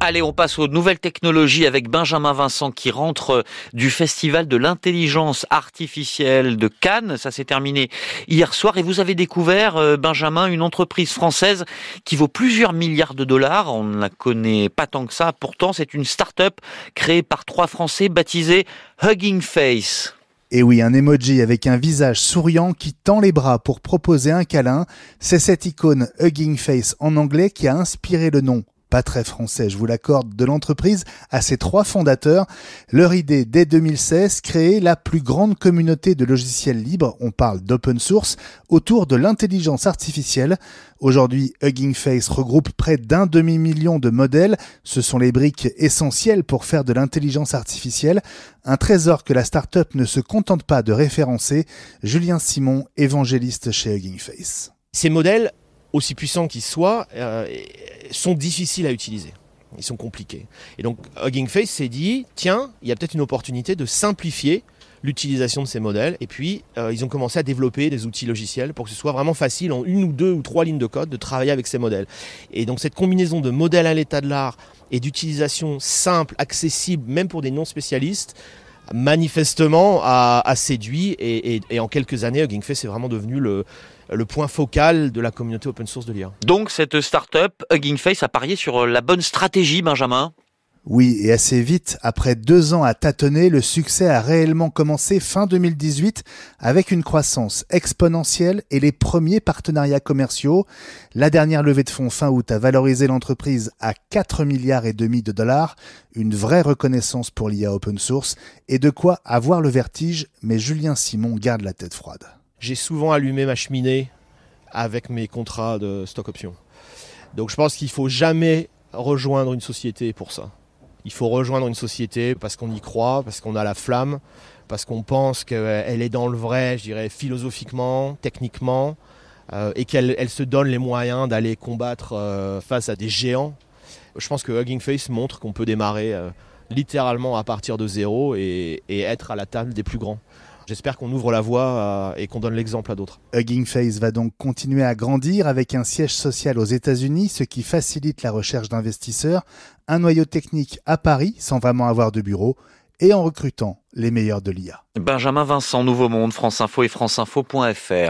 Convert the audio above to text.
Allez, on passe aux nouvelles technologies avec Benjamin Vincent qui rentre du Festival de l'intelligence artificielle de Cannes. Ça s'est terminé hier soir et vous avez découvert, euh, Benjamin, une entreprise française qui vaut plusieurs milliards de dollars. On ne la connaît pas tant que ça. Pourtant, c'est une start-up créée par trois Français baptisée Hugging Face. Et oui, un emoji avec un visage souriant qui tend les bras pour proposer un câlin, c'est cette icône Hugging Face en anglais qui a inspiré le nom pas très français, je vous l'accorde, de l'entreprise à ses trois fondateurs. Leur idée, dès 2016, créer la plus grande communauté de logiciels libres, on parle d'open source, autour de l'intelligence artificielle. Aujourd'hui, Hugging Face regroupe près d'un demi-million de modèles. Ce sont les briques essentielles pour faire de l'intelligence artificielle. Un trésor que la start-up ne se contente pas de référencer. Julien Simon, évangéliste chez Hugging Face. Ces modèles aussi puissants qu'ils soient, euh, sont difficiles à utiliser. Ils sont compliqués. Et donc Hugging Face s'est dit, tiens, il y a peut-être une opportunité de simplifier l'utilisation de ces modèles. Et puis, euh, ils ont commencé à développer des outils logiciels pour que ce soit vraiment facile, en une ou deux ou trois lignes de code, de travailler avec ces modèles. Et donc, cette combinaison de modèles à l'état de l'art et d'utilisation simple, accessible, même pour des non-spécialistes, manifestement a, séduit. Et, en quelques années, Hugging Face est vraiment devenu le, le point focal de la communauté open source de l'IA. Donc cette start-up, Hugging Face, a parié sur la bonne stratégie, Benjamin? Oui, et assez vite, après deux ans à tâtonner, le succès a réellement commencé fin 2018 avec une croissance exponentielle et les premiers partenariats commerciaux. La dernière levée de fonds fin août a valorisé l'entreprise à 4 milliards et demi de dollars, une vraie reconnaissance pour l'IA open source et de quoi avoir le vertige, mais Julien Simon garde la tête froide. J'ai souvent allumé ma cheminée avec mes contrats de stock option. Donc je pense qu'il faut jamais rejoindre une société pour ça. Il faut rejoindre une société parce qu'on y croit, parce qu'on a la flamme, parce qu'on pense qu'elle est dans le vrai, je dirais, philosophiquement, techniquement, euh, et qu'elle se donne les moyens d'aller combattre euh, face à des géants. Je pense que Hugging Face montre qu'on peut démarrer euh, littéralement à partir de zéro et être à la table des plus grands. J'espère qu'on ouvre la voie et qu'on donne l'exemple à d'autres. Hugging Face va donc continuer à grandir avec un siège social aux États-Unis, ce qui facilite la recherche d'investisseurs, un noyau technique à Paris sans vraiment avoir de bureau et en recrutant les meilleurs de l'IA. Benjamin Vincent, Nouveau Monde, France Info et franceinfo.fr.